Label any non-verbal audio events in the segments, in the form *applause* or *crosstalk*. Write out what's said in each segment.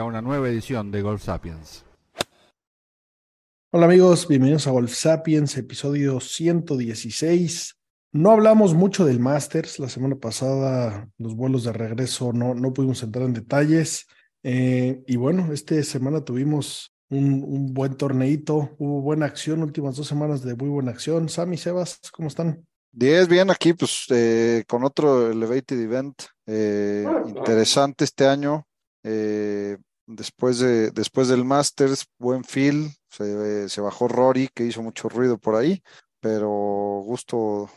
a una nueva edición de Golf Sapiens. Hola amigos, bienvenidos a Golf Sapiens, episodio 116. No hablamos mucho del Masters, la semana pasada los vuelos de regreso no, no pudimos entrar en detalles. Eh, y bueno, esta semana tuvimos un, un, buen torneito, hubo buena acción, últimas dos semanas de muy buena acción. Sammy, Sebas, ¿cómo están? 10 bien aquí, pues eh, con otro Elevated Event eh, interesante este año. Eh, después, de, después del Masters, buen feel, se, se, bajó Rory, que hizo mucho ruido por ahí, pero gusto,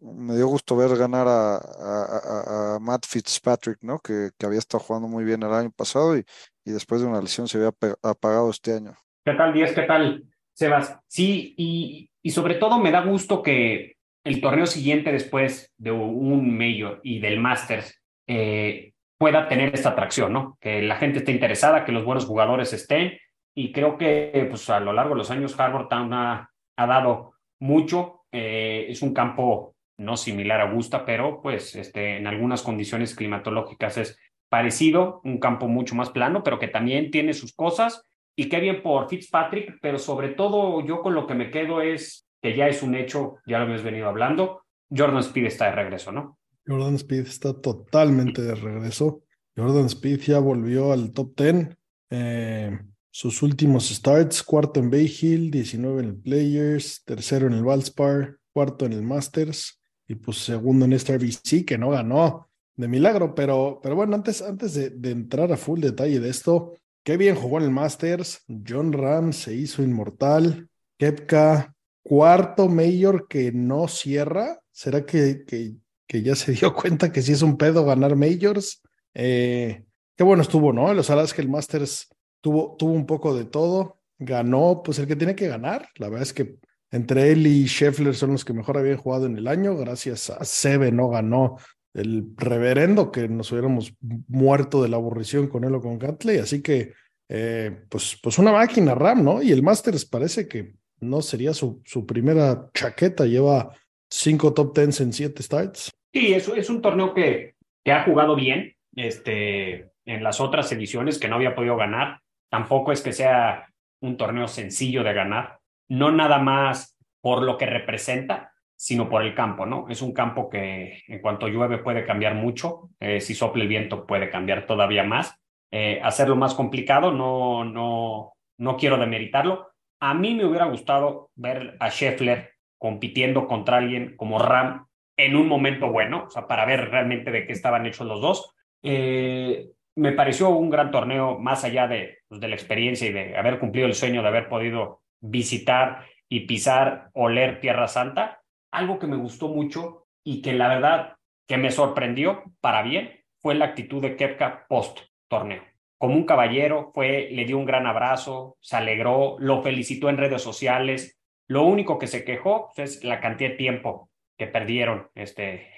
me dio gusto ver ganar a, Matt Fitzpatrick, ¿no? Que, que, había estado jugando muy bien el año pasado y, y después de una lesión se había apagado este año. ¿Qué tal, Díaz? ¿Qué tal, Sebas? Sí, y, y sobre todo me da gusto que el torneo siguiente después de un Major y del Masters eh, pueda tener esta atracción, ¿no? Que la gente esté interesada, que los buenos jugadores estén. Y creo que pues, a lo largo de los años Harvard Town ha, dado mucho. Eh, es un campo no similar a Augusta, pero pues este, en algunas condiciones climatológicas es parecido, un campo mucho más plano, pero que también tiene sus cosas. Y qué bien por Fitzpatrick, pero sobre todo yo con lo que me quedo es que ya es un hecho, ya lo hemos venido hablando, Jordan Speed está de regreso, ¿no? Jordan Speed está totalmente de regreso. Jordan Speed ya volvió al top 10. Eh, sus últimos starts, cuarto en Bay Hill, 19 en el Players, tercero en el Valspar, cuarto en el Masters y pues segundo en este RBC que no ganó de milagro, pero, pero bueno, antes, antes de, de entrar a full detalle de esto, qué bien jugó en el Masters, John Ram se hizo inmortal, Kepka cuarto mayor que no cierra. ¿Será que, que, que, ya se *laughs* dio cuenta que sí es un pedo ganar majors? Eh, qué bueno estuvo, ¿no? Los alas que el Masters tuvo, tuvo un poco de todo. Ganó, pues el que tiene que ganar. La verdad es que entre él y Scheffler son los que mejor habían jugado en el año. Gracias a Seve no ganó el reverendo que nos hubiéramos muerto de la aburrición con él o con Gatley. Así que, eh, pues, pues una máquina RAM, ¿no? Y el Masters parece que no sería su, su primera chaqueta, lleva cinco top tens en siete starts. Sí, es, es un torneo que, que ha jugado bien este, en las otras ediciones, que no había podido ganar. Tampoco es que sea un torneo sencillo de ganar, no nada más por lo que representa, sino por el campo, ¿no? Es un campo que en cuanto llueve puede cambiar mucho, eh, si sopla el viento puede cambiar todavía más. Eh, hacerlo más complicado, no, no, no quiero demeritarlo, a mí me hubiera gustado ver a Scheffler compitiendo contra alguien como Ram en un momento bueno, para ver realmente de qué estaban hechos los dos. Eh, me pareció un gran torneo, más allá de, pues, de la experiencia y de haber cumplido el sueño de haber podido visitar y pisar, oler Tierra Santa. Algo que me gustó mucho y que la verdad que me sorprendió para bien fue la actitud de Kepka post torneo como un caballero, fue, le dio un gran abrazo, se alegró, lo felicitó en redes sociales. Lo único que se quejó pues, es la cantidad de tiempo que perdieron este,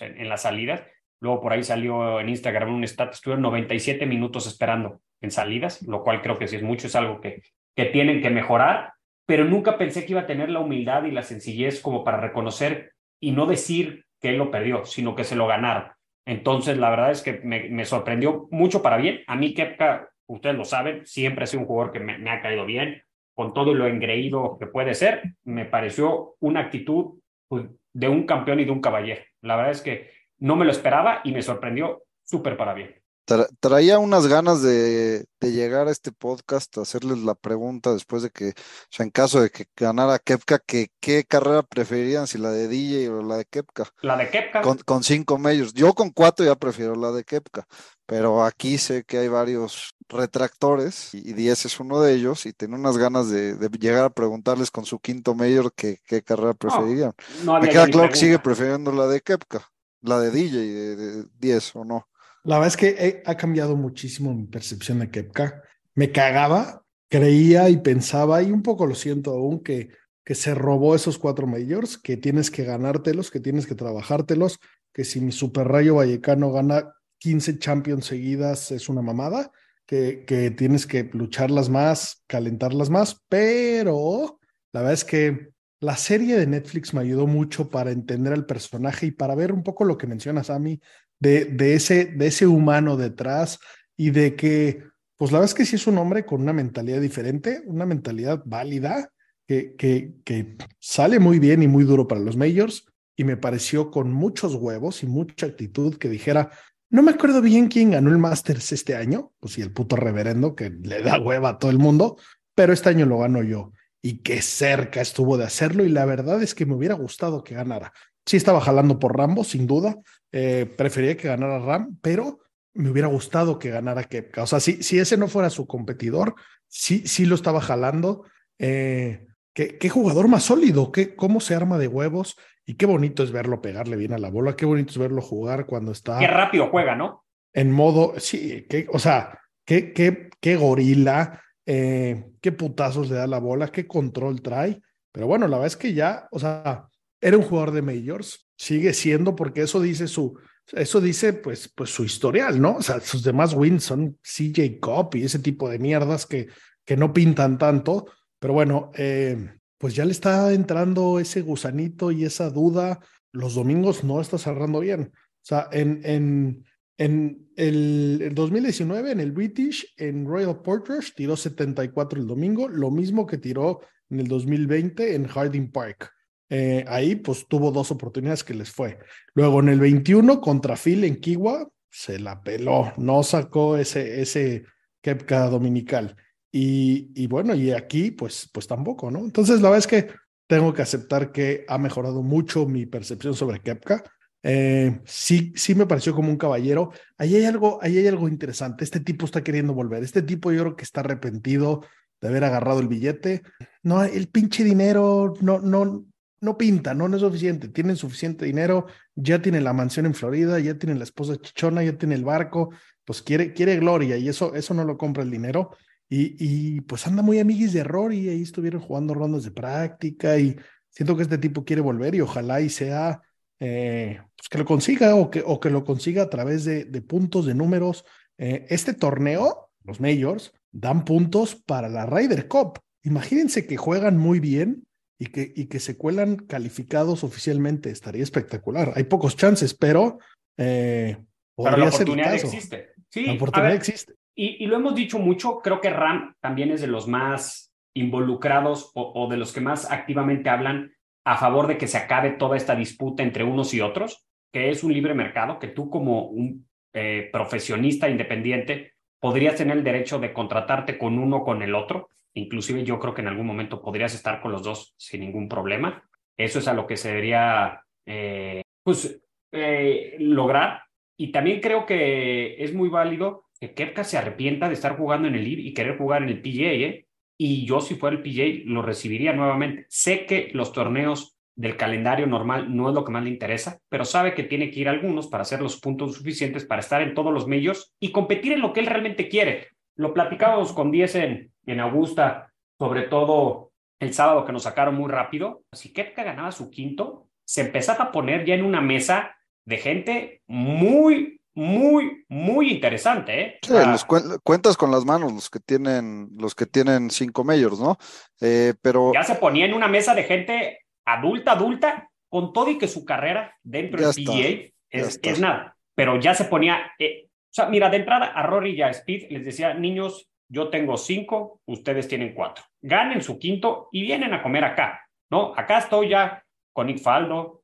en las salidas. Luego por ahí salió en Instagram un stat, estuvieron 97 minutos esperando en salidas, lo cual creo que sí es mucho, es algo que, que tienen que mejorar, pero nunca pensé que iba a tener la humildad y la sencillez como para reconocer y no decir que él lo perdió, sino que se lo ganaron. Entonces, la verdad es que me, me, sorprendió mucho para bien. A mí, Kepka, ustedes lo saben, siempre ha sido un jugador que me, me ha caído bien, con todo lo engreído que puede ser. Me pareció una actitud pues, de un campeón y de un caballero. La verdad es que no me lo esperaba y me sorprendió súper para bien. Tra traía unas ganas de, de, llegar a este podcast, a hacerles la pregunta después de que, o sea, en caso de que ganara Kepka, que qué carrera preferirían, si la de DJ o la de Kepka. La de Kepka. Con, con cinco medios. Yo con cuatro ya prefiero la de Kepka, pero aquí sé que hay varios retractores y, y Diez es uno de ellos y tengo unas ganas de, de, llegar a preguntarles con su quinto mayor qué, qué carrera preferirían. No, no Me queda claro que sigue prefiriendo la de Kepka, la de DJ de 10 o no. La verdad es que ha cambiado muchísimo mi percepción de Kepka. Me cagaba, creía y pensaba, y un poco lo siento aún, que, que se robó esos cuatro majors, que tienes que ganártelos, que tienes que trabajártelos, que si mi Super Rayo Vallecano gana 15 Champions seguidas es una mamada, que, que tienes que lucharlas más, calentarlas más, pero la verdad es que la serie de Netflix me ayudó mucho para entender al personaje y para ver un poco lo que mencionas, Ami, de, de, ese, de ese humano detrás y de que, pues la verdad es que sí es un hombre con una mentalidad diferente, una mentalidad válida, que, que, que sale muy bien y muy duro para los majors y me pareció con muchos huevos y mucha actitud que dijera, no me acuerdo bien quién ganó el Masters este año, pues sí, el puto reverendo que le da hueva a todo el mundo, pero este año lo gano yo. Y qué cerca estuvo de hacerlo y la verdad es que me hubiera gustado que ganara. Sí estaba jalando por Rambo, sin duda. Eh, prefería que ganara Ram, pero me hubiera gustado que ganara Kepka. O sea, si, si ese no fuera su competidor, sí, sí lo estaba jalando. Eh, ¿qué, qué, jugador más sólido, qué, cómo se arma de huevos y qué bonito es verlo pegarle bien a la bola, qué bonito es verlo jugar cuando está. Qué rápido juega, ¿no? En modo, sí, que, o sea, qué, qué, qué gorila, eh, qué putazos le da la bola, qué control trae. Pero bueno, la verdad es que ya, o sea, era un jugador de majors, sigue siendo porque eso dice su, eso dice pues, pues su historial, ¿no? O sea, sus demás wins son CJ Cup y ese tipo de mierdas que, que no pintan tanto. Pero bueno, eh, pues ya le está entrando ese gusanito y esa duda. Los domingos no está cerrando bien. O sea, en, en, en el, el 2019, en el British, en Royal Portrush, tiró 74 el domingo, lo mismo que tiró en el 2020 en Harding Park. Eh, ahí pues tuvo dos oportunidades que les fue. Luego en el 21 contra Phil en Kiwa, se la peló, no sacó ese, ese Kepka dominical. Y, y, bueno, y aquí pues, pues tampoco, ¿no? Entonces la verdad es que tengo que aceptar que ha mejorado mucho mi percepción sobre Kepka. Eh, sí, sí me pareció como un caballero. Ahí hay algo, ahí hay algo interesante. Este tipo está queriendo volver. Este tipo yo creo que está arrepentido de haber agarrado el billete. No, el pinche dinero no, no, no pinta, no, no es suficiente. Tienen suficiente dinero, ya tiene la mansión en Florida, ya tiene la esposa chichona, ya tiene el barco, pues quiere, quiere gloria y eso, eso no lo compra el dinero. Y, y pues anda muy amiguis de error y ahí estuvieron jugando rondas de práctica y siento que este tipo quiere volver y ojalá y sea eh, pues que lo consiga o que, o que lo consiga a través de, de puntos, de números. Eh, este torneo, los majors, dan puntos para la Ryder Cup. Imagínense que juegan muy bien y que, y que se cuelan calificados oficialmente. Estaría espectacular. Hay pocos chances, pero, eh, pero la oportunidad existe. Sí, la oportunidad ver, existe. Y, y, lo hemos dicho mucho, creo que Ram también es de los más involucrados o, o, de los que más activamente hablan a favor de que se acabe toda esta disputa entre unos y otros, que es un libre mercado, que tú como un eh, profesionista independiente podrías tener el derecho de contratarte con uno o con el otro. Inclusive yo creo que en algún momento podrías estar con los dos sin ningún problema. Eso es a lo que se debería eh, pues, eh, lograr. Y también creo que es muy válido que Kepka se arrepienta de estar jugando en el LIV y querer jugar en el PGA. ¿eh? Y yo si fuera el PGA lo recibiría nuevamente. Sé que los torneos del calendario normal no es lo que más le interesa, pero sabe que tiene que ir a algunos para hacer los puntos suficientes para estar en todos los medios y competir en lo que él realmente quiere. Lo platicábamos con 10 en, en Augusta, sobre todo el sábado que nos sacaron muy rápido. Si Kepka ganaba su quinto, se empezaba a poner ya en una mesa de gente muy, muy, muy interesante. ¿eh? Sí, ah, los cu cuentas con las manos los que tienen, los que tienen cinco majors, ¿no? Eh, pero ya se ponía en una mesa de gente adulta, adulta, con todo y que su carrera dentro del PGA es, es, nada. Pero ya se ponía, eh, sea, mira, de entrada a Rory y a Speed les decía, niños, yo tengo cinco, ustedes tienen cuatro. Ganen su quinto y vienen a comer acá, ¿no? Acá estoy ya con Nick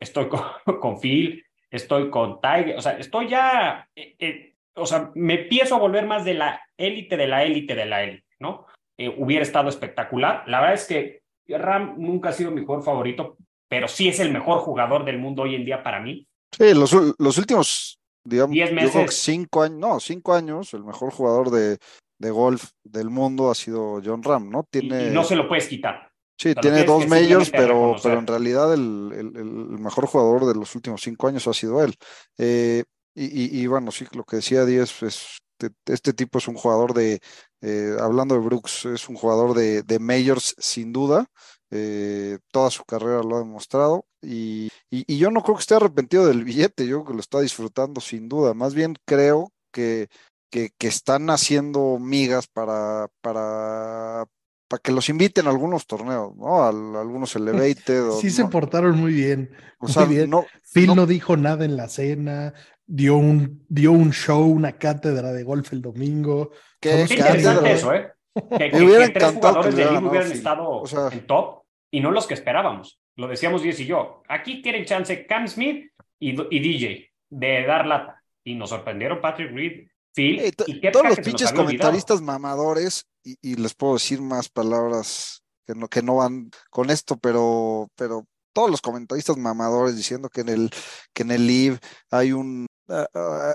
estoy *laughs* con, Phil, estoy con Tiger, o sea, estoy ya, eh, eh, o sea, me empiezo a volver más de la élite de la élite de la élite, ¿no? Eh, hubiera estado espectacular. La verdad es que Ram nunca ha sido mi favorito, pero sí es el mejor jugador del mundo hoy en día para mí. Sí, los últimos, digamos, Diez meses. cinco años, no, cinco años, el mejor jugador de, de golf del mundo ha sido John Ram, ¿no? Tiene... Y, y no se lo puedes quitar. Sí, tiene dos majors, pero, pero en realidad el, el, el, mejor jugador de los últimos cinco años ha sido él. Eh, Y, y, bueno, sí, lo que decía Díaz, es, este, este, tipo es un jugador de, eh, hablando de Brooks, es un jugador de, de Majors sin duda. Eh, toda su carrera lo ha demostrado y, y, yo no creo que esté arrepentido del *laughs* billete, yo creo que lo está disfrutando sin duda. Más bien creo que, que, que están haciendo migas para, para, para que los inviten a algunos torneos, ¿no? A, algunos *laughs* Elevated. sí, se portaron muy bien. O sea, No, Phil no, dijo nada en la cena, dio un, dio un show, una cátedra de golf el domingo. Qué interesante eso, ¿eh? Que, que, tres jugadores de hubieran estado en top y no los que esperábamos. Lo decíamos Diez y yo. Aquí quieren chance Cam Smith y, y DJ de dar lata. Y nos sorprendieron Patrick Reed, Phil. y todos los pinches comentaristas mamadores y, les puedo decir más palabras que no, que no van con esto, pero, pero todos los comentaristas mamadores diciendo que en el, que en el live hay un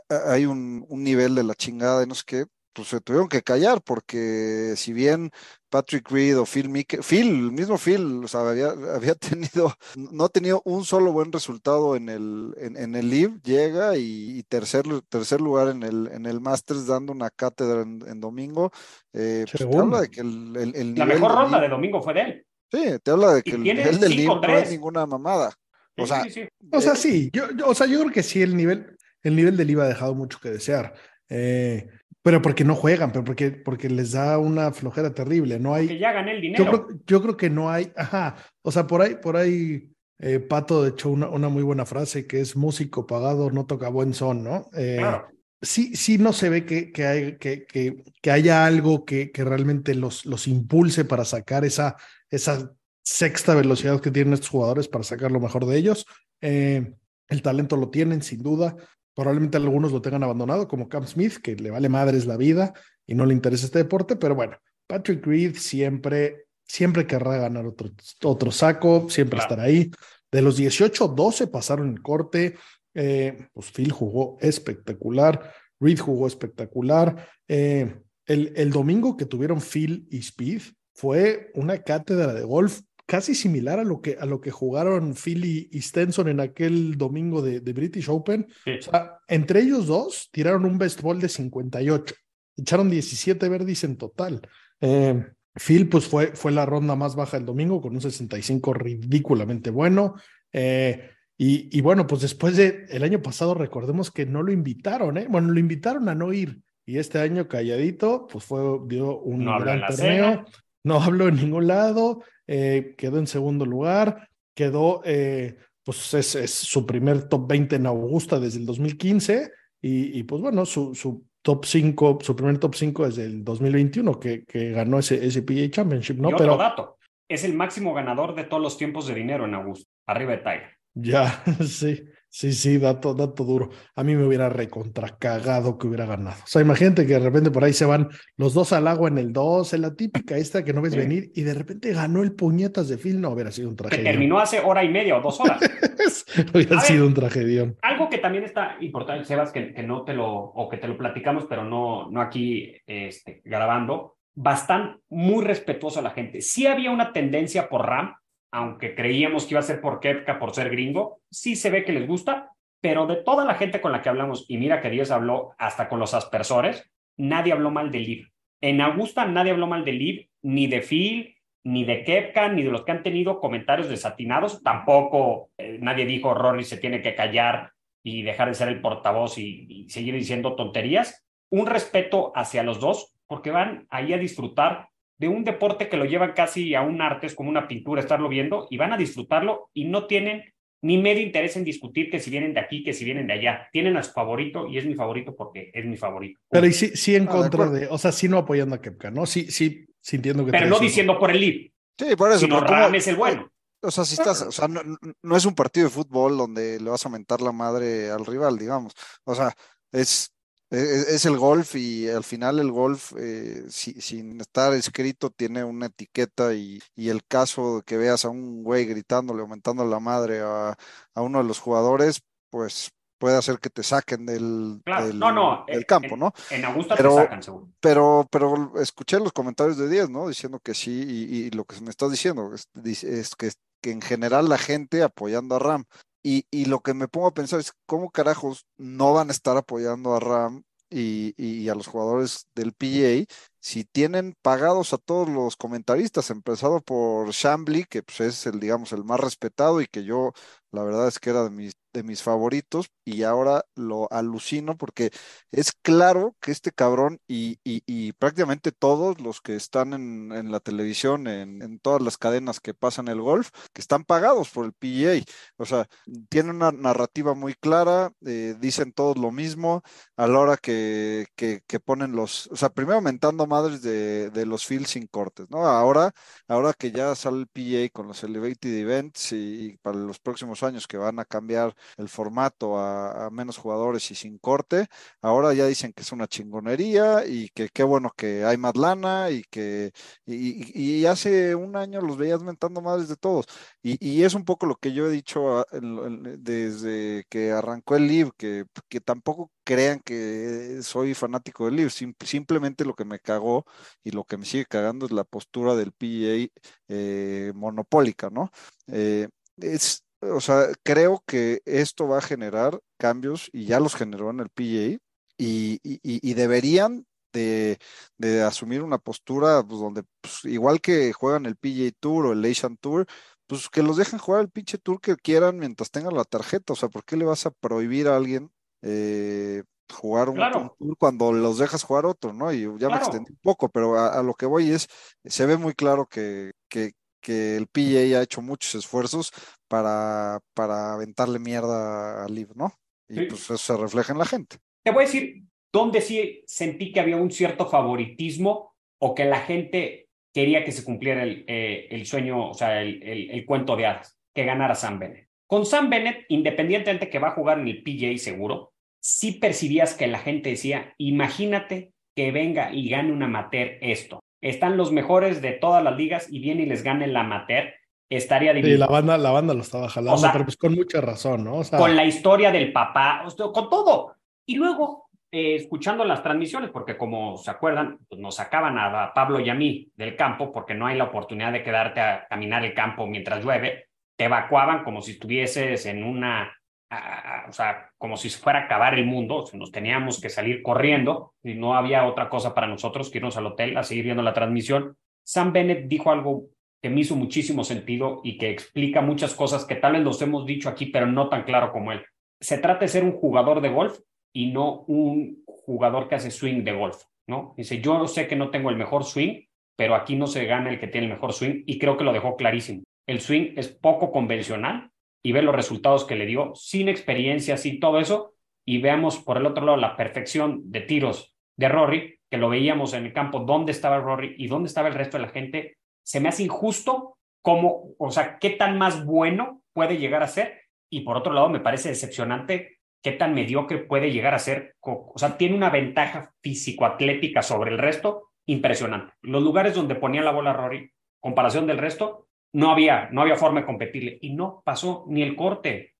hay un, un, nivel de la chingada y no sé qué, pues se tuvieron que callar porque si bien Patrick Reed o Phil Mickey, Phil, el mismo Phil, o sea, había, había, *laughs* tenido, no ha tenido un solo buen resultado en el, en, el Live, llega y, tercer, tercer lugar en el, en el Masters dando una cátedra en, domingo. Eh, pues te habla de que el, el, La mejor ronda de domingo fue de él. Sí, te habla de que el nivel del Live no es ninguna mamada. O sea, sí, o sea, sí, yo, o sea, yo creo que sí, el nivel, el nivel del IVA ha dejado mucho que desear. Eh, pero porque no juegan, pero porque, porque les da una flojera terrible. No hay. Que ya gané el dinero. Yo creo, yo creo, que no hay. Ajá. O sea, por ahí, por ahí, eh, Pato de hecho una, una, muy buena frase que es músico pagado no toca buen son, ¿no? Eh, claro. Sí, sí, no se ve que, que, hay, que, que, que haya algo que, que realmente los, los impulse para sacar esa, esa sexta velocidad que tienen estos jugadores para sacar lo mejor de ellos. Eh, el talento lo tienen, sin duda. Probablemente algunos lo tengan abandonado, como Cam Smith, que le vale madres la vida y no le interesa este deporte, pero bueno, Patrick Reed siempre, siempre querrá ganar otro, otro saco, siempre estará ahí. De los 18, 12 pasaron el corte. Eh, pues Phil jugó espectacular, Reed jugó espectacular. Eh, el, el domingo que tuvieron Phil y Speed fue una cátedra de golf casi similar a lo que, a lo que jugaron Philly y Stenson en aquel domingo de, de British Open. O sea, entre ellos dos tiraron un best ball de 58. Echaron 17 verdis en total. Eh, Phil, pues fue, fue la ronda más baja el domingo con un 65 ridículamente bueno. Eh, y, y, bueno, pues después de el año pasado, recordemos que no lo invitaron, ¿eh? Bueno, lo invitaron a no ir. Y este año calladito, pues fue, dio un gran torneo. No *laughs* habló en ningún lado. Eh, quedó en segundo lugar, quedó, eh, pues es, su primer top 20 en Augusta desde el 2015 y, y pues bueno, su, su, top 5, su primer top 5 desde el 2021 que, que ganó ese, ese PGA Championship, ¿no? Y otro Pero, dato, es el máximo ganador de todos los tiempos de dinero en Augusta, arriba de Tiger. Ya, *laughs* sí. Sí, sí, dato, dato duro. A mí me hubiera recontracagado que hubiera ganado. O sea, imagínate que de repente por ahí se van los dos al agua en el 2, en la típica esta que no ves venir, y de repente ganó el puñetas de Phil. No, hubiera sido un tragedia. Que terminó hace hora y media o dos horas. *laughs* hubiera sido un tragedia. Algo que también está importante, Sebas, que, que no te lo, o que te lo platicamos, pero no, no aquí este, grabando, bastante muy respetuoso a la gente. Sí había una tendencia por Ram aunque creíamos que iba a ser por Kepka por ser gringo, sí se ve que les gusta, pero de toda la gente con la que hablamos, y mira que Dios habló hasta con los aspersores, nadie habló mal de Liv. En Augusta nadie habló mal de Liv, ni de Phil, ni de Kepka, ni de los que han tenido comentarios desatinados. Tampoco eh, nadie dijo Rory se tiene que callar y dejar de ser el portavoz y, y seguir diciendo tonterías. Un respeto hacia los dos, porque van ahí a disfrutar de un deporte que lo llevan casi a un arte, es como una pintura estarlo viendo, y van a disfrutarlo y no tienen ni medio interés en discutir que si vienen de aquí, que si vienen de allá. Tienen a su favorito y es mi favorito porque es mi favorito. Pero y sí, sí en ah, contra de, o sea, sí no apoyando a Kepka, ¿no? Sí, sí, sintiendo que... Pero no diciendo por el lead. Sí, por eso. Sino Ram es el bueno. O sea, si estás, o sea, no, no, es un partido de fútbol donde le vas a mentar la madre al rival, digamos. O sea, es e, e, es, el golf y al final el golf, eh, sin estar escrito, tiene una etiqueta y, y, el caso de que veas a un güey gritándole, aumentando la madre a, a, uno de los jugadores, pues puede hacer que te saquen del, del, no, no, del campo, ¿no? En Augusta pero, te sacan, seguro. Pero, pero escuché los comentarios de Díaz, ¿no? Diciendo que sí, y, y lo que me estás diciendo es, es que, que, en general la gente apoyando a Ram y, lo que me pongo a pensar es cómo carajos no van a estar apoyando a Ram y, a los jugadores del PGA si tienen pagados a todos los comentaristas, empezado por Shambly, que pues, es el, digamos, el más respetado y que yo, la verdad es que era de mis de mis favoritos y ahora lo alucino porque es claro que este cabrón y, prácticamente todos los que están en, la televisión, en, todas las cadenas que pasan el golf, que están pagados por el PGA. O sea, tienen una narrativa muy clara, eh, dicen todos lo mismo a la hora que, que, ponen los, o sea, primero aumentando madres de, de, los fields sin cortes, ¿no? Ahora, ahora que ya sale el PGA con los Elevated Events y para los próximos años que van a cambiar el formato a, menos jugadores y sin corte. Ahora ya dicen que es una chingonería y que qué bueno que hay más lana y que y, hace un año los veías mentando madres de todos. Y, es un poco lo que yo he dicho ah, desde que arrancó el live, que, que tampoco crean que soy fanático del live, simplemente lo que me cagó y lo que me sigue cagando es la postura del PGA eh, monopólica, ¿no? Eh, es, o sea, creo que esto va a generar cambios y ya los generó en el PGA y, deberían de, asumir una postura pues, donde, pues, igual que juegan el PGA Tour o el Asian Tour, pues que los dejen jugar el pinche tour que quieran mientras tengan la tarjeta. O sea, ¿por qué le vas a prohibir a alguien eh, jugar un, tour cuando los dejas jugar otro, ¿no? Y ya me extendí un poco, pero a, lo que voy es, se ve muy claro que, que, que el PGA ha hecho muchos esfuerzos para, para aventarle mierda al Liv, ¿no? Y pues eso se refleja en la gente. Te voy a decir dónde sí sentí que había un cierto favoritismo o que la gente quería que se cumpliera el, eh, el sueño, o sea, el, el, cuento de hadas, que ganara Sam Bennett. Con Sam Bennett, independientemente que va a jugar en el PGA seguro, sí percibías que la gente decía, imagínate que venga y gane un amateur esto están los mejores de todas las ligas y viene y les gane la amateur, estaría divino. Sí, la banda, la banda lo estaba jalando, pero pues con mucha razón, ¿no? con la historia del papá, con todo. Y luego, eh, escuchando las transmisiones, porque como se acuerdan, pues nos sacaban a Pablo y a mí del campo porque no hay la oportunidad de quedarte a caminar el campo mientras llueve, te evacuaban como si estuvieses en una o sea, como si fuera a acabar el mundo, nos teníamos que salir corriendo y no había otra cosa para nosotros que irnos al hotel a seguir viendo la transmisión. Sam Bennett dijo algo que me hizo muchísimo sentido y que explica muchas cosas que tal vez los hemos dicho aquí, pero no tan claro como él. Se trata de ser un jugador de golf y no un jugador que hace swing de golf, ¿no? Dice, yo sé que no tengo el mejor swing, pero aquí no se gana el que tiene el mejor swing y creo que lo dejó clarísimo. El swing es poco convencional, y ver los resultados que le dio sin experiencia, sin todo eso, y veamos por el otro lado la perfección de tiros de Rory, que lo veíamos en el campo, dónde estaba Rory y dónde estaba el resto de la gente, se me hace injusto cómo, o sea, qué tan más bueno puede llegar a ser, y por otro lado me parece decepcionante qué tan mediocre puede llegar a ser, o sea, tiene una ventaja físico-atlética sobre el resto impresionante. Los lugares donde ponía la bola Rory, comparación del resto, no había, no había forma de competirle. Y no pasó ni el corte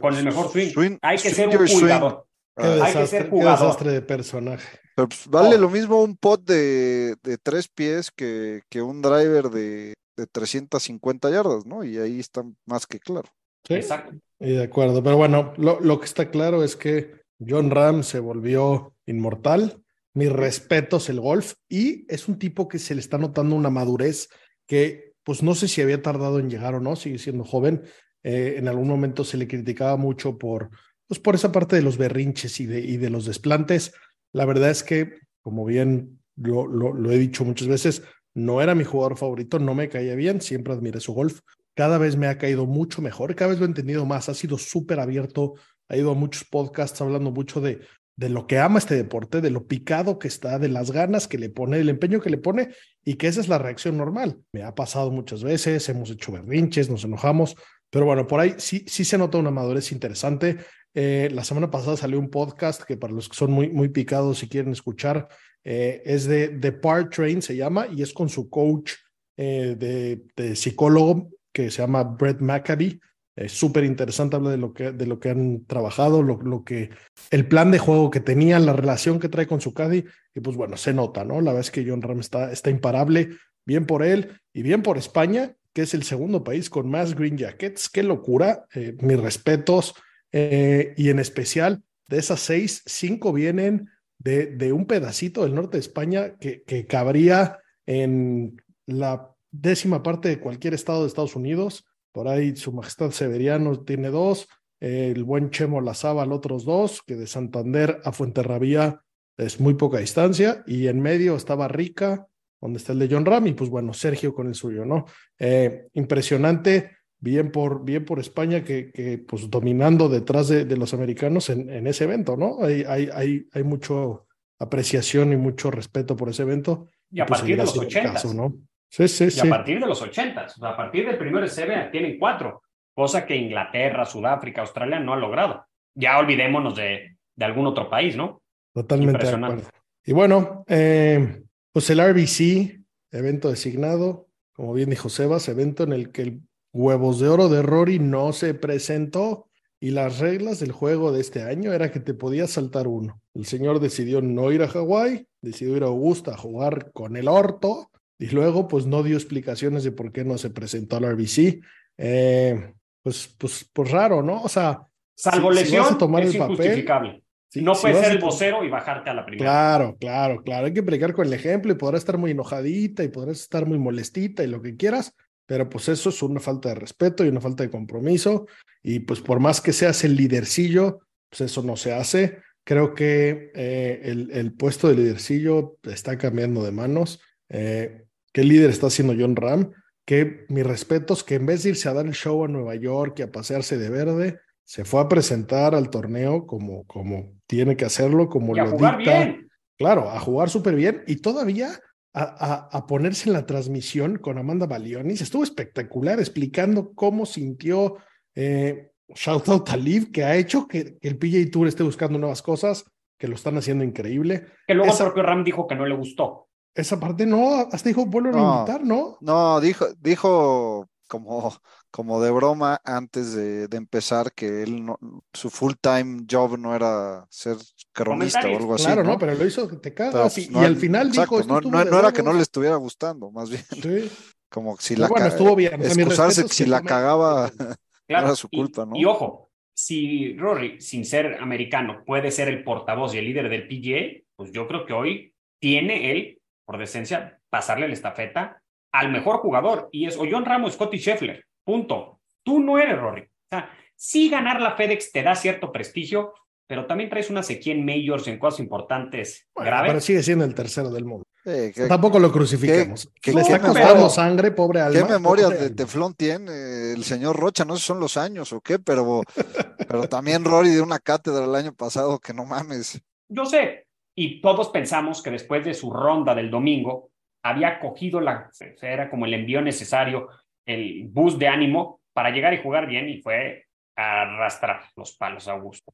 con el mejor swing. Hay que ser un jugador. Hay que ser jugador. Qué desastre de personaje. Pues, vale lo mismo un pot de, de tres pies que, que un driver de, de, 350 yardas, ¿no? Y ahí está más que claro. Sí, Exacto. Y de acuerdo. Pero bueno, lo, lo que está claro es que John Ram se volvió inmortal. Mis respetos el golf y es un tipo que se le está notando una madurez que pues no sé si había tardado en llegar o no, sigue siendo joven. Eh, en algún momento se le criticaba mucho por, pues por esa parte de los berrinches y de, los desplantes. La verdad es que, como bien lo, lo, he dicho muchas veces, no era mi jugador favorito, no me caía bien, siempre admiré su golf. Cada vez me ha caído mucho mejor, cada vez lo he entendido más, ha sido súper abierto, ha ido a muchos podcasts hablando mucho de, de lo que ama este deporte, de lo picado que está, de las ganas que le pone, el empeño que le pone y que esa es la reacción normal. Me ha pasado muchas veces, hemos hecho berrinches, nos enojamos, pero bueno, por ahí sí, sí se nota una madurez interesante. Eh, la semana pasada salió un podcast que para los que son muy, muy picados y quieren escuchar, eh, es de The Part Train, se llama, y es con su coach eh, de, de psicólogo que se llama Brett McAbee. Es súper interesante, habla de lo, que, de lo que han trabajado, lo, lo, que, el plan de juego que tenían, la relación que trae con su caddy, y pues bueno, se nota, ¿no? La vez que John Ram está, está imparable, bien por él y bien por España, que es el segundo país con más Green Jackets. Qué locura. Eh, mis respetos. Eh, y en especial, de esas seis, cinco vienen de, de un pedacito del norte de España que, que cabría en la décima parte de cualquier estado de Estados Unidos. Por ahí Su Majestad Severiano tiene dos, el buen Chemo Lazábal otros dos, que de Santander a Fuenterrabía es muy poca distancia, y en medio estaba Rica, donde está el de John Ram, y pues bueno, Sergio con el suyo, ¿no? Eh, impresionante, bien por, bien por España, que, que pues dominando detrás de, de los americanos en, en, ese evento, ¿no? Hay, hay, hay, hay mucho apreciación y mucho respeto por ese evento. Y a pues partir de los 80. Caso, ¿no? Sí, sí, y sí. a partir de los 80, o sea, a partir del primero SB tienen cuatro, cosa que Inglaterra, Sudáfrica, Australia no han logrado. Ya olvidémonos de, de algún otro país, ¿no? Totalmente de acuerdo. Y bueno, eh, pues el RBC, evento designado, como bien dijo Sebas, evento en el que el huevos de oro de Rory no se presentó y las reglas del juego de este año era que te podías saltar uno. El señor decidió no ir a Hawái, decidió ir a Augusta a jugar con el orto y luego pues no dio explicaciones de por qué no se presentó al RBC. Eh, pues, pues, pues raro, ¿no? O sea, salvo si, lesión, si tomar es el papel, injustificable. si- no puedes ser el vocero y bajarte a la primera. Claro, claro, claro. Hay que predicar con el ejemplo y podrás estar muy enojadita y podrás estar muy molestita y lo que quieras, pero pues eso es una falta de respeto y una falta de compromiso. Y pues por más que seas el lidercillo, pues eso no se hace. Creo que eh, el, el puesto de lidercillo está cambiando de manos. Eh, ¿Qué líder está haciendo John Ram? Que mis respetos, que en vez de irse a dar el show a Nueva York y a pasearse de verde, se fue a presentar al torneo como, como tiene que hacerlo, como Y a lo jugar dicta. bien. Claro, a jugar súper bien y todavía a, a- a ponerse en la transmisión con Amanda Balionis. Estuvo espectacular explicando cómo sintió eh, Shout out a Liv, que ha hecho que, que el PJ Tour esté buscando nuevas cosas, que lo están haciendo increíble. Que luego Esa- el propio Ram dijo que no le gustó. Esa parte no, hasta dijo, vuelvo a No. invitar, ¿no? No, dijo, dijo como, como de broma antes de, de empezar que él no, su full time job no era ser cronista o algo así. claro, ¿no? no, pero lo hizo que te cagas. pues, y, no- y al final exacto, dijo, no, no- era que no le estuviera gustando, más bien Sí. como si Pero la bueno, estuvo bien. O sea, mis excusarse respetos si la cagaba. *laughs* Claro, era su y- culpa, ¿no? Y, ojo, si Rory, sin ser americano, puede ser el portavoz y el líder del PGA, pues yo creo que hoy tiene él, por decencia, pasarle la estafeta al mejor jugador. Y es o John Ramos, Scotty Scheffler. Punto. Tú no eres Rory. O sea, sí ganar la FedEx te da cierto prestigio, pero también traes una sequía en majors en cosas importantes Bueno, graves. pero sigue siendo el tercero del mundo. Eh, ¿qué, Tampoco lo crucifiquemos. qué- Le está costando sangre, pobre alma. qué memoria de teflón tiene el señor Rocha? No sé si son los años o qué, pero, *laughs* pero también Rory de una cátedra el año pasado que no mames. Yo sé, y todos pensamos que después de su ronda del domingo había cogido la, era como el envío necesario, el boost de ánimo para llegar y jugar bien y fue a arrastrar los palos a Augusto.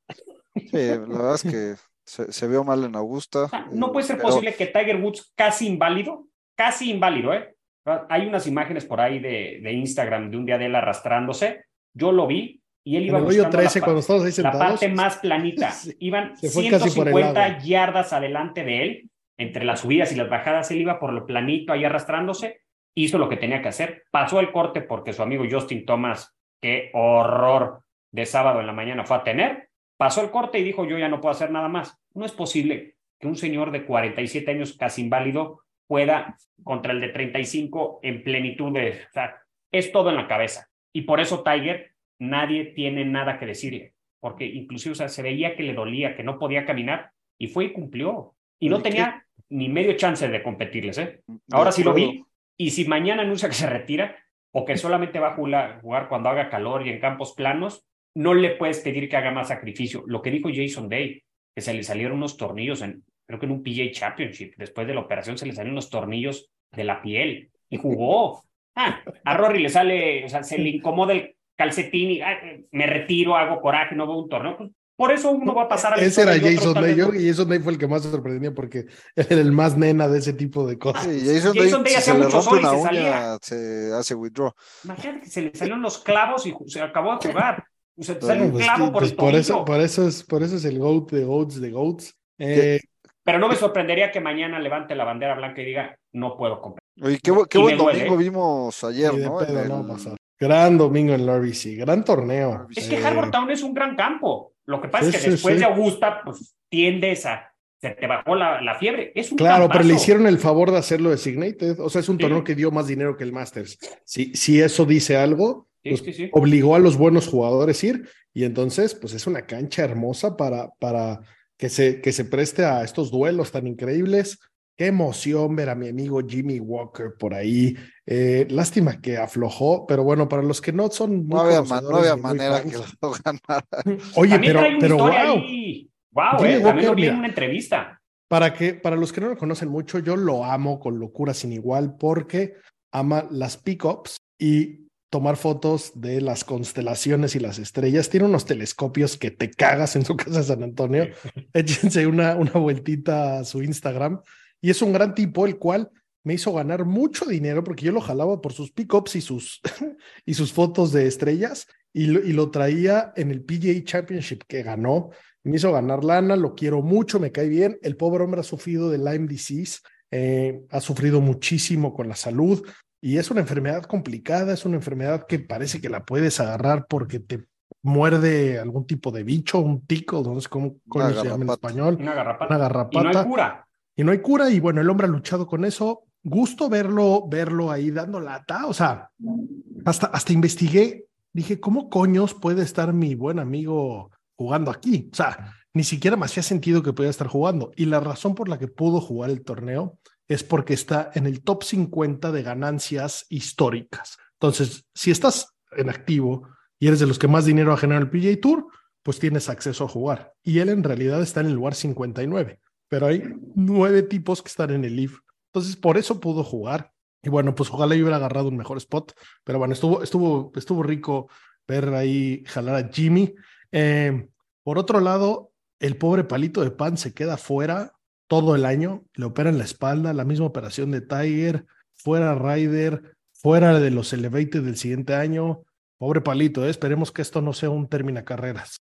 Sí, la verdad es que se, se vio mal en Augusta. O sea, no eh, puede ser pero- posible que Tiger Woods casi inválido, casi inválido, ¿eh? Hay unas imágenes por ahí de, de Instagram de un día de él arrastrándose, yo lo vi y él iba buscando la 13, pa- cuando estamos ahí la parte más planita. Iban se fue casi por el 150 lado. yardas adelante de él, entre las subidas y las bajadas, él iba por lo planito ahí arrastrándose, hizo lo que tenía que hacer, pasó el corte porque su amigo Justin Thomas, qué horror de sábado en la mañana fue a tener, pasó el corte y dijo yo ya no puedo hacer nada más. No es posible que un señor de 47 años casi inválido pueda contra el de 35 en plenitud de... O sea, es todo en la cabeza. Y por eso Tiger, nadie tiene nada que decirle, porque inclusive o sea, se veía que le dolía, que no podía caminar, y fue y cumplió. Y no tenía ni medio chance de competirles. ¿eh? Ahora sí lo vi. Y si mañana anuncia que se retira o que solamente va a jugar, jugar cuando haga calor y en campos planos, no le puedes pedir que haga más sacrificio. Lo que dijo Jason Day, que se le salieron unos tornillos en, creo que en un PJ Championship, después de la operación se le salieron unos tornillos de la piel y jugó. Ah, a Rory le sale, o sea, se le incomoda el calcetín y ah, me retiro, hago coraje, no veo un torneo. Pues, por eso uno va a pasar a la Ese era Jason Day. Yo no. Jason Day fue el que más se sorprendía porque era el más nena de ese tipo de cosas. Sí, Jason, Jason Day, Day hacía mucho sol y se uña, salía. se hace withdraw. Imagínate que se le salieron los clavos y se acabó de jugar. O sea, sale un Pues, clavo sí, por pues el por eso, por eso es, por eso es el GOAT de GOATs de GOATs. Eh, Pero no me sorprendería que mañana levante la bandera blanca y diga, no puedo competir. Oye, qué, qué buen domingo vimos ayer, ¿no? Gran domingo en el RBC, gran torneo. Es que Harbour Town es un gran campo. Lo que pasa es que después de Augusta, pues tiendes a. Se te bajó la, la fiebre. Es un claro, pero le hicieron el favor de hacerlo designated. O sea, es un torneo que dio más dinero que el Masters. Si, si eso dice algo, pues obligó a los buenos jugadores a ir. Y entonces, pues es una cancha hermosa para, para que, se, que se preste a estos duelos tan increíbles. Qué emoción ver a mi amigo Jimmy Walker por ahí. Eh, lástima que aflojó, pero bueno, para los que no son. No había, manera que lo *laughs* ganara. Oye, pero, pero wow. Wow, eh, también lo en una entrevista. Para, que, para los que no lo conocen mucho, yo lo amo con locura sin igual porque ama las pickups y tomar fotos de las constelaciones y las estrellas. Tiene unos telescopios que te cagas en su *laughs* casa de San Antonio. Échense una, una vueltita a su Instagram y es un gran tipo, el cual me hizo ganar mucho dinero porque yo lo jalaba por sus pickups y sus, *laughs* y sus fotos de estrellas y lo, y lo traía en el PGA Championship que ganó. Me hizo ganar lana, lo quiero mucho, me cae bien. El pobre hombre ha sufrido de Lyme disease, eh, ha sufrido muchísimo con la salud y es una enfermedad complicada, es una enfermedad que parece que la puedes agarrar porque te muerde algún tipo de bicho, un tico, no sé cómo, se llama en español. Una garrapata. Una garrapata. Y no hay cura y no hay cura y bueno, el hombre ha luchado con eso. Gusto verlo, verlo ahí dando lata, o sea, hasta, hasta investigué, dije, ¿cómo coños puede estar mi buen amigo jugando aquí? O sea, ni siquiera me hacía sentido que pudiera estar jugando. Y la razón por la que pudo jugar el torneo es porque está en el top 50 de ganancias históricas. Entonces, si estás en activo y eres de los que más dinero ha generado el PGA Tour, pues tienes acceso a jugar. Y él en realidad está en el lugar 59 pero hay nueve tipos que están en el Leaf. Entonces, por eso pudo jugar. Y bueno, pues ojalá yo hubiera agarrado un mejor spot. Pero bueno, estuvo, estuvo, estuvo rico ver ahí jalar a Jimmy. Eh, por otro lado, el pobre palito de pan se queda fuera todo el año. Le operan la espalda, la misma operación de Tiger, fuera Ryder, fuera de los Elevated del siguiente año. Pobre palito, ¿eh? esperemos que esto no sea un término carreras.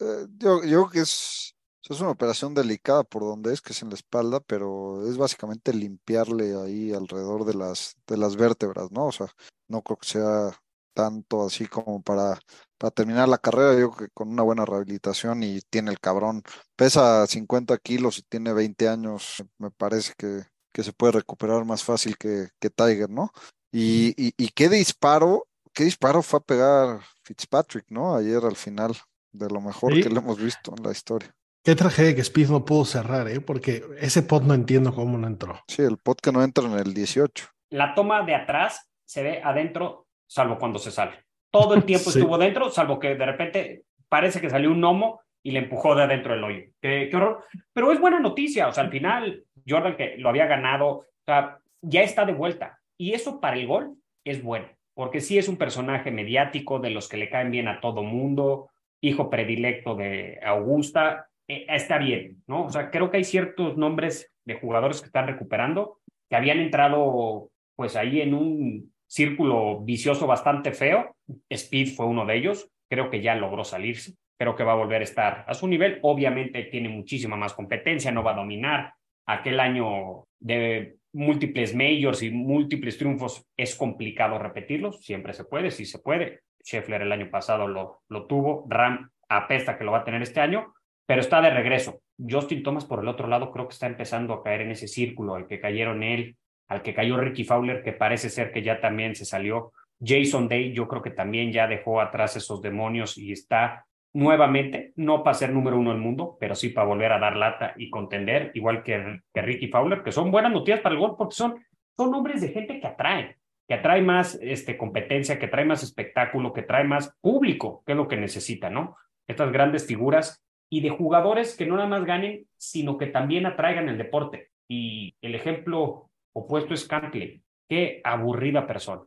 Eh, yo, yo creo que es es una operación delicada por donde es, que es en la espalda, pero es básicamente limpiarle ahí alrededor de las, de las vértebras, ¿no? O sea, no creo que sea tanto así como para, para terminar la carrera. Yo creo que con una buena rehabilitación y tiene el cabrón, pesa 50 kilos y tiene 20 años, me parece que, que se puede recuperar más fácil que, que Tiger, ¿no? Y, y, qué disparo, qué disparo fue a pegar Fitzpatrick, ¿no? Ayer al final, de lo mejor que le hemos visto en la historia. Qué tragedia que Speed no pudo cerrar, ¿eh? porque ese pot no entiendo cómo no entró. Sí, el pot que no entra en el 18. La toma de atrás se ve adentro, salvo cuando se sale. Todo el tiempo *laughs* estuvo dentro, salvo que de repente parece que salió un gnomo y le empujó de adentro del hoyo. Qué, horror. Pero es buena noticia, o sea, al final Jordan que lo había ganado, o sea, ya está de vuelta. Y eso para el gol es bueno, porque sí es un personaje mediático de los que le caen bien a todo mundo, hijo predilecto de Augusta, eh, está bien, ¿no? O sea, creo que hay ciertos nombres de jugadores que están recuperando, que habían entrado pues ahí en un círculo vicioso bastante feo. Speed fue uno de ellos, creo que ya logró salirse, creo que va a volver a estar a su nivel. Obviamente tiene muchísima más competencia, no va a dominar. Aquel año de múltiples majors y múltiples triunfos es complicado repetirlos, siempre se puede, sí se puede. Scheffler el año pasado lo, lo tuvo, Ram apesta que lo va a tener este año, pero está de regreso. Justin Thomas, por el otro lado, creo que está empezando a caer en ese círculo al que cayeron él, al que cayó Ricky Fowler, que parece ser que ya también se salió. Jason Day, yo creo que también ya dejó atrás esos demonios y está nuevamente, no para ser número uno del mundo, pero sí para volver a dar lata y contender, igual que, Ricky Fowler, que son buenas noticias para el gol porque son, son hombres de gente que atrae, que atrae más este, competencia, que trae más espectáculo, que trae más público, que es lo que necesita, ¿no? Estas grandes figuras y de jugadores que no nada más ganen, sino que también atraigan el deporte. Y el ejemplo opuesto es Cantley. Qué aburrida persona.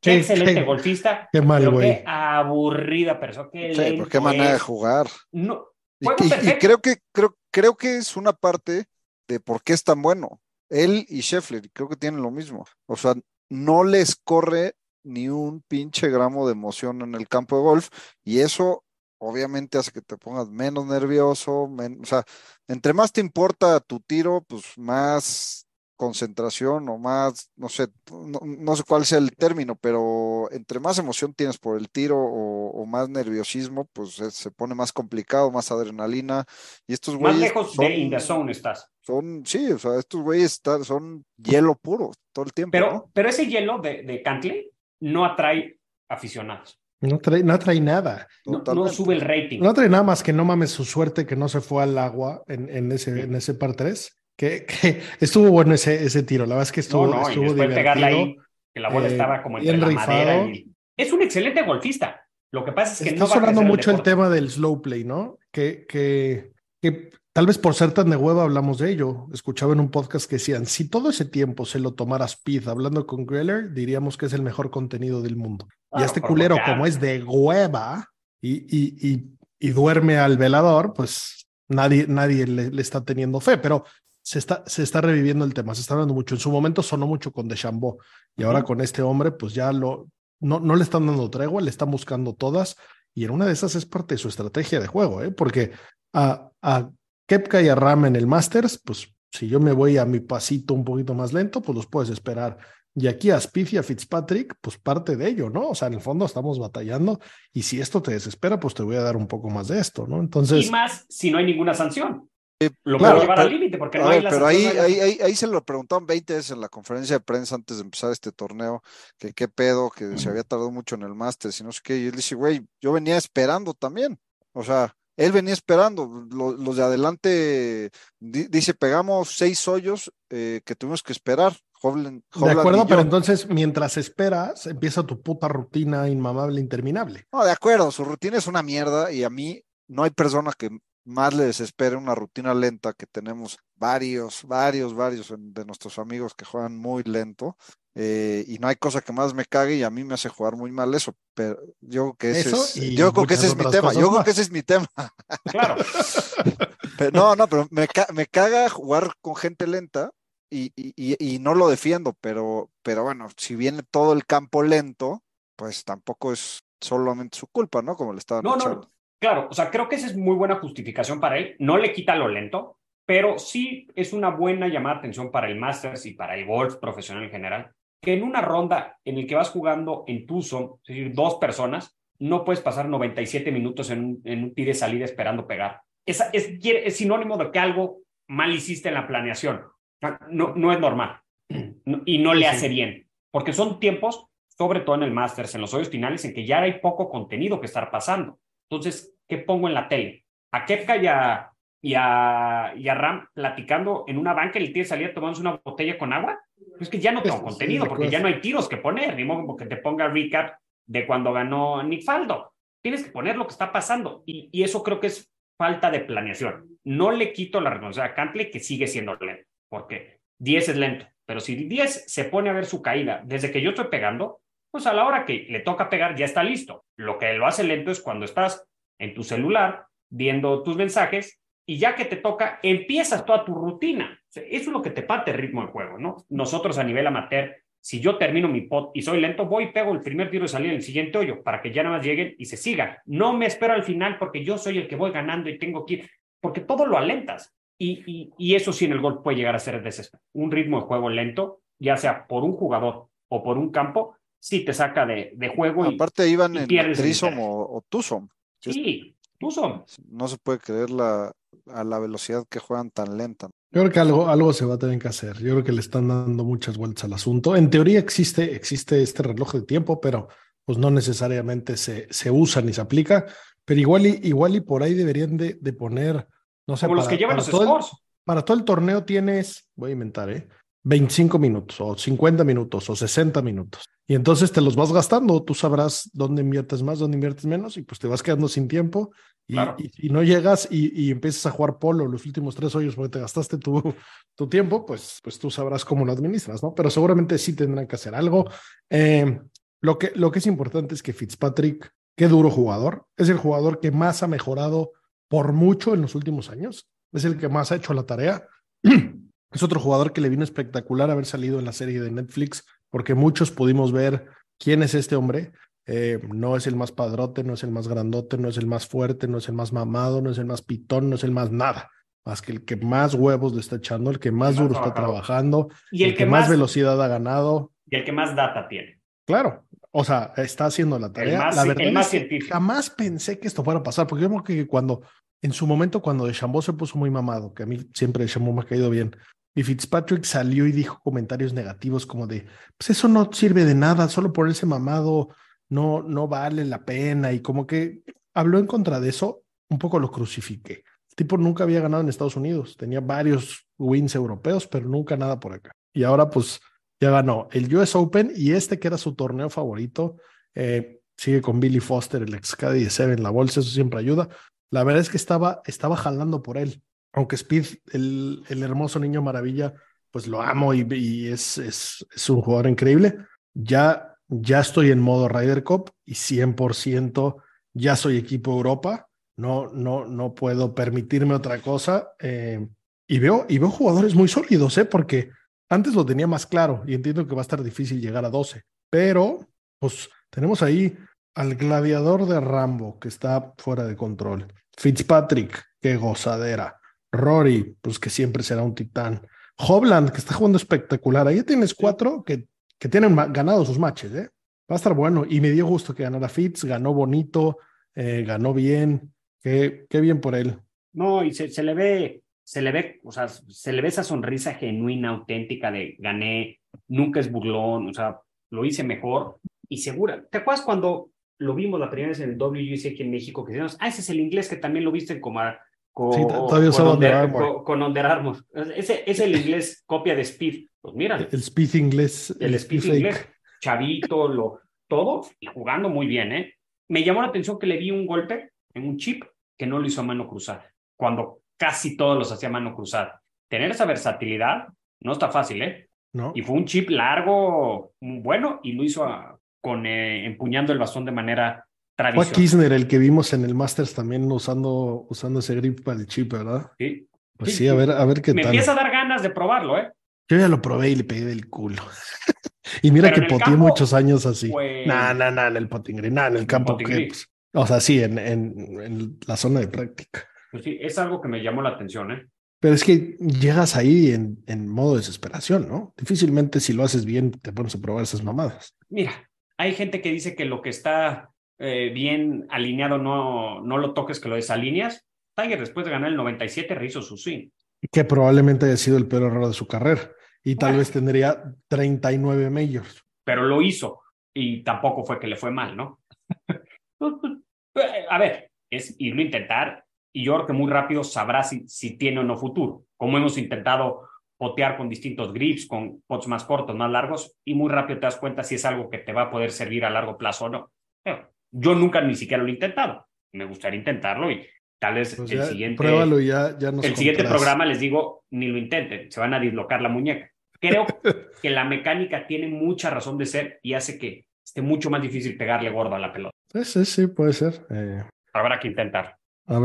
Qué excelente golfista. *laughs* Qué mal, güey. Qué aburrida persona. Qué sí, qué manera de jugar. No, y, creo que creo, creo que es una parte de por qué es tan bueno. Él y Scheffler, creo que tienen lo mismo. O sea, no les corre ni un pinche gramo de emoción en el campo de golf y eso obviamente hace que te pongas menos nervioso, o sea, entre más te importa tu tiro, pues más concentración o más, no sé, no, no, sé cuál sea el término, pero entre más emoción tienes por el tiro o, más nerviosismo, pues se pone más complicado, más adrenalina. Y estos güeyes. Más lejos de in the zone estás. Son, sí, o sea, estos güeyes son hielo puro todo el tiempo. Pero, pero ese hielo de, de Cantley no atrae aficionados. No trae, no trae nada. No, sube el rating. No trae nada más que no mames su suerte que no se fue al agua en, en ese, en ese par 3. Que, que, estuvo bueno ese, ese tiro. La verdad es que estuvo, no, no, estuvo y divertido. Ahí, que la bola eh, estaba como entre la madera y... Es un excelente golfista. Lo que pasa es que Está no sonando mucho el, tema del slow play, ¿no? Que, que, que Tal vez por ser tan de hueva hablamos de ello. Escuchaba en un podcast que decían, si todo ese tiempo se lo tomara Speed hablando con Greller, diríamos que es el mejor contenido del mundo. Y este culero, como es de hueva y, y, y, duerme al velador, pues nadie, nadie le, está teniendo fe, pero se está, se está reviviendo el tema, se está hablando mucho. En su momento sonó mucho con Deschambeau y ahora con este hombre, pues ya lo, no, no le están dando tregua, le están buscando todas y en una de esas es parte de su estrategia de juego, ¿eh? porque a, a Kepka y a Ram en el Masters, pues si yo me voy a mi pasito un poquito más lento, pues los puedes esperar. Y aquí a Spieth y a Fitzpatrick, pues parte de ello, ¿no? O sea, en el fondo estamos batallando y si esto te desespera, pues te voy a dar un poco más de esto, ¿no? Entonces... Y más si no hay ninguna sanción. lo puedo llevar al límite porque no hay la Pero ahí, ahí, ahí, ahí, se lo preguntaron 20 veces en la conferencia de prensa antes de empezar este torneo, que qué pedo, que se había tardado mucho en el Masters y no sé qué. Y él dice, güey, yo venía esperando también. O sea, él venía esperando. Los, de adelante, dice, pegamos seis hoyos eh, que tuvimos que esperar. De acuerdo, pero entonces mientras esperas, empieza tu puta rutina inmamable, interminable. No, de acuerdo, su rutina es una mierda y a mí no hay persona que más le desespere una rutina lenta que tenemos varios, varios, varios de nuestros amigos que juegan muy lento. Eh, y no hay cosa que más me cague y a mí me hace jugar muy mal eso, pero yo creo que ese es, yo creo que ese es mi tema, yo creo que ese es mi tema. Claro. *laughs* no, no, pero me, me caga jugar con gente lenta y, y, y, no lo defiendo, pero, pero bueno, si viene todo el campo lento, pues tampoco es solamente su culpa, ¿no? Como le estaba No, no, claro, o sea, creo que esa es muy buena justificación para él, no le quita lo lento, pero sí es una buena llamada de atención para el Masters y para el golf profesional en general que en una ronda en el que vas jugando en Tucson, es decir, dos personas, no puedes pasar 97 minutos en un, en un tire salida esperando pegar. Es, es, es, sinónimo de que algo mal hiciste en la planeación. No, no es normal y no le hace bien, porque son tiempos, sobre todo en el Masters, en los hoyos finales, en que ya hay poco contenido que estar pasando. Entonces, ¿qué pongo en la tele? A Kepka y a, y a, y a Ram platicando en una banca y el tire salida tomándose una botella con agua es que ya no tengo contenido, porque ya no hay tiros que poner, ni modo que te ponga recap de cuando ganó Nick Faldo. Tienes que poner lo que está pasando. Y, y eso creo que es falta de planeación. No le quito la responsabilidad a Cantley, que sigue siendo lento, porque 10 es lento. Pero si 10 se pone a ver su caída desde que yo estoy pegando, pues a la hora que le toca pegar ya está listo. Lo que lo hace lento es cuando estás en tu celular viendo tus mensajes y ya que te toca, empiezas toda tu rutina. eso es lo que te parte el ritmo del juego, ¿no? Nosotros a nivel amateur, si yo termino mi pot y soy lento, voy y pego el primer tiro de salida en el siguiente hoyo para que ya nada más lleguen y se sigan. No me espero al final porque yo soy el que voy ganando y tengo que ir, porque todo lo alentas. Y, y, eso sí en el golf puede llegar a ser desesperado. Un ritmo de juego lento, ya sea por un jugador o por un campo, sí te saca de, de juego. Aparte iban en Trisom o, o Tucson. Sí, Tucson. No se puede creer la, a la velocidad que juegan tan lenta. Yo creo que algo, algo se va a tener que hacer. Yo creo que le están dando muchas vueltas al asunto. En teoría existe, existe este reloj de tiempo, pero pues no necesariamente se, se usa ni se aplica. Pero igual y, igual y por ahí deberían de, de poner, no sé, Como los que llevan los scores. para todo el torneo tienes, voy a inventar, ¿eh? 25 minutos o 50 minutos o 60 minutos. Y entonces te los vas gastando, tú sabrás dónde inviertes más, dónde inviertes menos y pues te vas quedando sin tiempo y, y, no llegas y, y, empiezas a jugar polo los últimos tres hoyos porque te gastaste tu, tu tiempo, pues, pues tú sabrás cómo lo administras, ¿no? Pero seguramente sí tendrán que hacer algo. Eh, lo, que, lo que es importante es que Fitzpatrick, qué duro jugador, es el jugador que más ha mejorado por mucho en los últimos años, es el que más ha hecho la tarea. *clears throat* Es otro jugador que le vino espectacular haber salido en la serie de Netflix, porque muchos pudimos ver quién es este hombre. Eh, no es el más padrote, no es el más grandote, no es el más fuerte, no es el más mamado, no es el más pitón, no es el más nada. más que el que más huevos le está echando, el que más duro está trabajando, y el, que, más, velocidad ha ganado. Y el que más data tiene. Claro, o sea, está haciendo la tarea. la verdad es que jamás pensé que esto fuera a pasar, porque yo creo que cuando, en su momento, cuando de Chambó se puso muy mamado, que a mí siempre de Chambó me ha caído bien, y Fitzpatrick salió y dijo comentarios negativos como de, pues eso no sirve de nada, solo por ese mamado no, no vale la pena, y como que habló en contra de eso, un poco lo crucifiqué. El tipo nunca había ganado en Estados Unidos, tenía varios wins europeos, pero nunca nada por acá. Y ahora pues ya ganó el US Open y este que era su torneo favorito, eh, sigue con Billy Foster, el ex caddy de Seven, la bolsa, eso siempre ayuda. La verdad es que estaba, estaba jalando por él, aunque Speed, el, el hermoso niño maravilla, pues lo amo y, es, es, es, un jugador increíble. Ya, ya estoy en modo Ryder Cup y 100% ya soy equipo Europa no, no, no puedo permitirme otra cosa. Eh, y, veo, y veo jugadores muy sólidos, ¿eh? porque antes lo tenía más claro y entiendo que va a estar difícil llegar a 12. Pero, pues tenemos ahí al gladiador de Rambo, que está fuera de control. Fitzpatrick, qué gozadera. Rory, pues que siempre será un titán. Hobland, que está jugando espectacular. Ahí tienes cuatro que, que tienen ganado sus matches, ¿eh? Va a estar bueno. Y me dio gusto que ganara Fitz, ganó bonito, eh, ganó bien. Qué, qué bien por él. No, y se, se, le ve, se le ve, o sea, se le ve esa sonrisa genuina, auténtica de gané, nunca es burlón, o sea, lo hice mejor y segura. ¿Te acuerdas cuando lo vimos la primera vez en el WC aquí en México? Que decíamos, ah, ese es el inglés que también lo viste como con, sí, todavía con, Under, Armour. Con, Under Armour. Ese es el inglés *laughs* copia de Speed. Pues mira. El Speed inglés. El, Speed, inglés. Chavito, lo, todo, y jugando muy bien, ¿eh? Me llamó la atención que le di un golpe en un chip que no lo hizo a mano cruzada, cuando casi todos los hacía a mano cruzada. Tener esa versatilidad no está fácil, ¿eh? No. Y fue un chip largo, bueno, y lo hizo con eh, empuñando el bastón de manera tradicional. Fue Kisner el que vimos en el Masters también usando, usando ese grip para el chip, ¿verdad? Sí. Pues sí, a ver, a ver qué Me tal. Me empieza a dar ganas de probarlo, ¿eh? Yo ya lo probé y le pegué del culo. *laughs* y mira que poteé muchos años así. Pues... Nah, nah, nah, en el potting green, nah, en el campo que, pues, o sea, sí, en, en, la zona de práctica. Pues sí, es algo que me llamó la atención, ¿eh? Pero es que llegas ahí en, en modo desesperación, ¿no? Difícilmente si lo haces bien te pones a probar esas mamadas. Mira, hay gente que dice que lo que está eh, bien alineado no, no lo toques, que lo desalineas. Tiger después de ganar el 97 rehizo su swing. Que probablemente haya sido el peor error de su carrera. Y tal vez tendría 39 majors. Pero lo hizo. Y tampoco fue que le fue mal, ¿no? *laughs* A ver, es irlo a intentar y yo creo que muy rápido sabrá si, si tiene o no futuro. Como hemos intentado potear con distintos grips, con pots más cortos, más largos, y muy rápido te das cuenta si es algo que te va a poder servir a largo plazo o no. Yo nunca ni siquiera lo he intentado. Me gustaría intentarlo y tal vez pues el siguiente. Pruébalo ya, ya El siguiente programa les digo, ni lo intenten, se van a dislocar la muñeca. Creo *laughs* que la mecánica tiene mucha razón de ser y hace que esté mucho más difícil pegarle gordo a la pelota. Sí, sí, sí, puede ser. Eh, Habrá que intentar.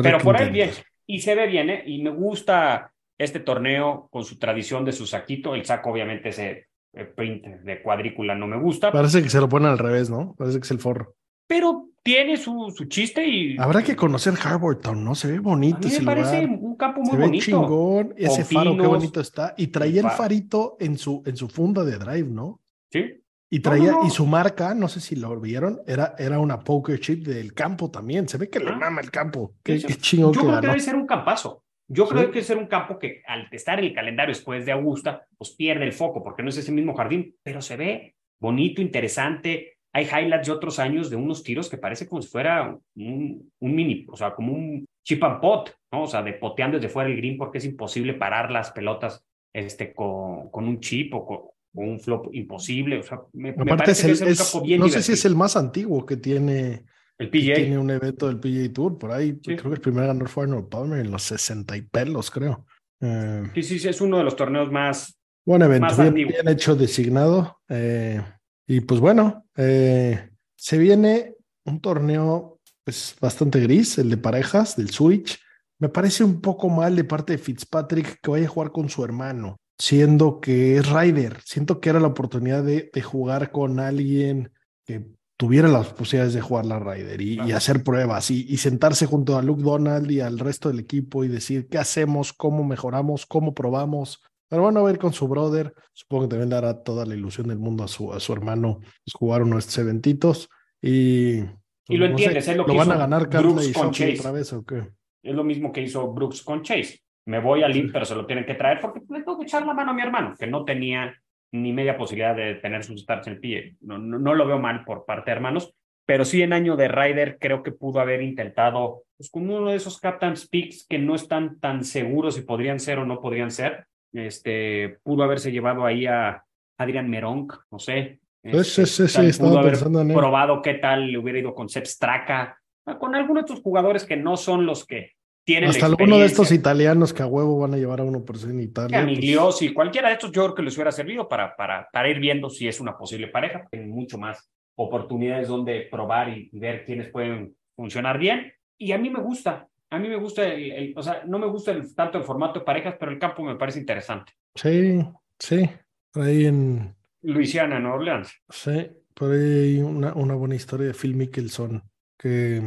Pero por ahí bien. Y se ve bien, ¿eh? Y me gusta este torneo con su tradición de su saquito. El saco, obviamente, ese eh, print de cuadrícula no me gusta. Parece que se lo ponen al revés, ¿no? Parece que es el forro. Pero tiene su, su chiste y. Habrá que conocer Harbortown, ¿no? Se ve bonito. A me parece un campo muy se bonito. Ve chingón. Ese faro, qué bonito está. Y traía el farito en su, en su funda de drive, ¿no? Sí. Y traía, y su marca, no sé si lo vieron, era, era una poker chip del campo también. Se ve que le ah. mama el campo. Qué, chingón Yo creo que debe ser un campazo. Yo creo que ser un campo que al estar en el calendario después de Augusta, pues pierde el foco porque no es ese mismo jardín, pero se ve bonito, interesante. Hay highlights de otros años de unos tiros que parece como si fuera un, un mini, o sea, como un chip and pot, ¿no? O sea, de poteando desde fuera el green porque es imposible parar las pelotas este, con, con un chip o con, un flop imposible. O sea, me, parece que es, No sé si es el más antiguo que tiene. El PGA. Tiene un evento del PGA Tour por ahí. Creo que el primer ganador fue Arnold Palmer en los 60 y pelos, creo. Eh, sí, sí, sí, es uno de los torneos más. Buen evento, bien, hecho, designado. Eh, y pues bueno, eh, se viene un torneo pues, bastante gris, el de parejas, del Switch. Me parece un poco mal de parte de Fitzpatrick que vaya a jugar con su hermano siendo que es Ryder. Siento que era la oportunidad de, jugar con alguien que tuviera las posibilidades de jugar la Ryder y, y hacer pruebas y, y, sentarse junto a Luke Donald y al resto del equipo y decir qué hacemos, cómo mejoramos, cómo probamos. Pero bueno, a ver con su brother, supongo que también dará toda la ilusión del mundo a su, a su hermano pues, jugar uno de estos eventitos y... Y lo no entiendes, sé, es lo que ¿Lo hizo van a ganar Brooks con Chase otra vez o qué? Es lo mismo que hizo Brooks con Chase. Me voy al Inter, se lo tienen que traer porque le tengo que echar la mano a mi hermano, que no tenía ni media posibilidad de tener sus starts en el pie. No, no, no, lo veo mal por parte de hermanos, pero sí en año de Ryder creo que pudo haber intentado pues, con uno de esos captain's picks que no están tan seguros si podrían ser o no podrían ser. Este, pudo haberse llevado ahí a Adrian Meronk, no sé. Este, sí, sí, sí, pudo haber probado qué tal le hubiera ido con Sepp Straka, con algunos de estos jugadores que no son los que Hasta alguno de estos italianos que a huevo van a llevar a uno por en Italia. Camiglios y cualquiera de estos yo creo que les hubiera servido para, para, para ir viendo si es una posible pareja. Tienen mucho más oportunidades donde probar y, ver quiénes pueden funcionar bien. Y a mí me gusta, a mí me gusta, el, el, o sea, no me gusta el, tanto el formato de parejas, pero el campo me parece interesante. Sí, sí, por ahí en... Luisiana, Nueva Orleans. Sí, por ahí una, una buena historia de Phil Mickelson, que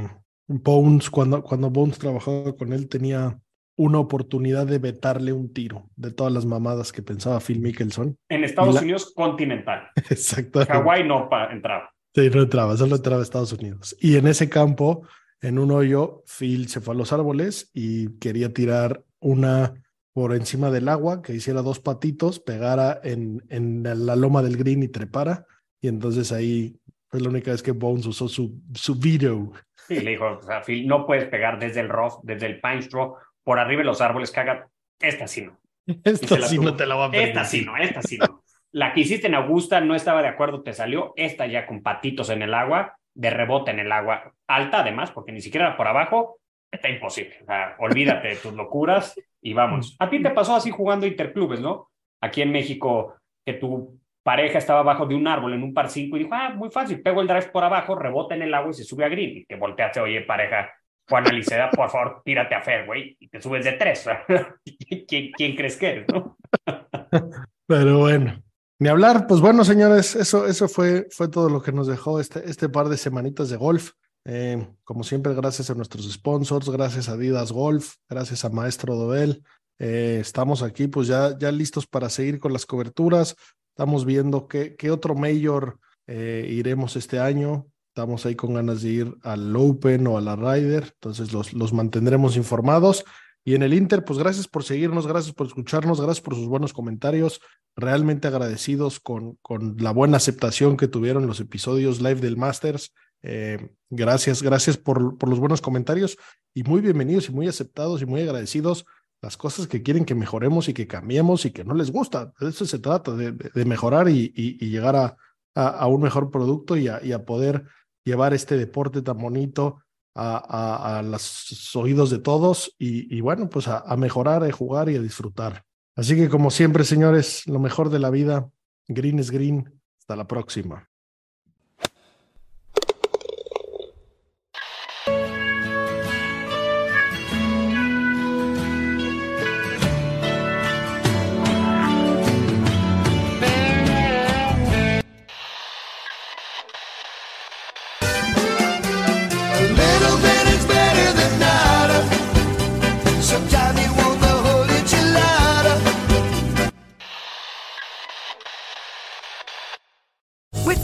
Bones, cuando, cuando Bones trabajaba con él, tenía una oportunidad de vetarle un tiro de todas las mamadas que pensaba Phil Mickelson. En Estados la... Unidos continental. *laughs* Exacto. Hawái no entraba. Sí, no entraba, solo entraba a Estados Unidos. Y en ese campo, en un hoyo, Phil se fue a los árboles y quería tirar una por encima del agua, que hiciera dos patitos, pegara en, en la loma del green y trepara. Y entonces ahí fue la única vez que Bones usó su, su video. Sí, le dijo, o sea, Phil, no puedes pegar desde el rough, desde el pine straw, por arriba de los árboles, caga. Esta sí no. Esta sí no te la va a Esta sí no, esta sí no. La que hiciste en Augusta no estaba de acuerdo, te salió. Esta ya con patitos en el agua, de rebote en el agua, alta además, porque ni siquiera por abajo, está imposible. O sea, olvídate de tus locuras y vamos. A ti te pasó así jugando interclubes, ¿no? Aquí en México, que tu pareja estaba abajo de un árbol en un par 5 y dijo, ah, muy fácil, pego el drive por abajo, rebota en el agua y se sube a green. Y te volteaste, oye, pareja, Juan Aliceda, por favor, tírate a fairway y te subes de tres. *laughs* ¿Quién, ¿Quién, crees que eres, no? *laughs* Pero bueno, ni hablar. Pues bueno, señores, eso, eso fue, fue todo lo que nos dejó este, este par de semanitas de golf. Eh, como siempre, gracias a nuestros sponsors, gracias a Adidas Golf, gracias a Maestro Dobel. Eh, estamos aquí, pues ya, ya listos para seguir con las coberturas. Estamos viendo qué, qué otro mayor eh, iremos este año. Estamos ahí con ganas de ir al Open o a la Ryder, entonces los, los mantendremos informados. Y en el Inter, pues gracias por seguirnos, gracias por escucharnos, gracias por sus buenos comentarios. Realmente agradecidos con, con la buena aceptación que tuvieron los episodios live del Masters. Eh, gracias, gracias por, por los buenos comentarios y muy bienvenidos y muy aceptados y muy agradecidos las cosas que quieren que mejoremos y que cambiemos y que no les gusta. De eso se trata, de, mejorar y, llegar a, un mejor producto y a, y a, poder llevar este deporte tan bonito a, los oídos de todos y bueno, pues a, mejorar, a jugar y a disfrutar. Así que como siempre, señores, lo mejor de la vida, green es green. Hasta la próxima.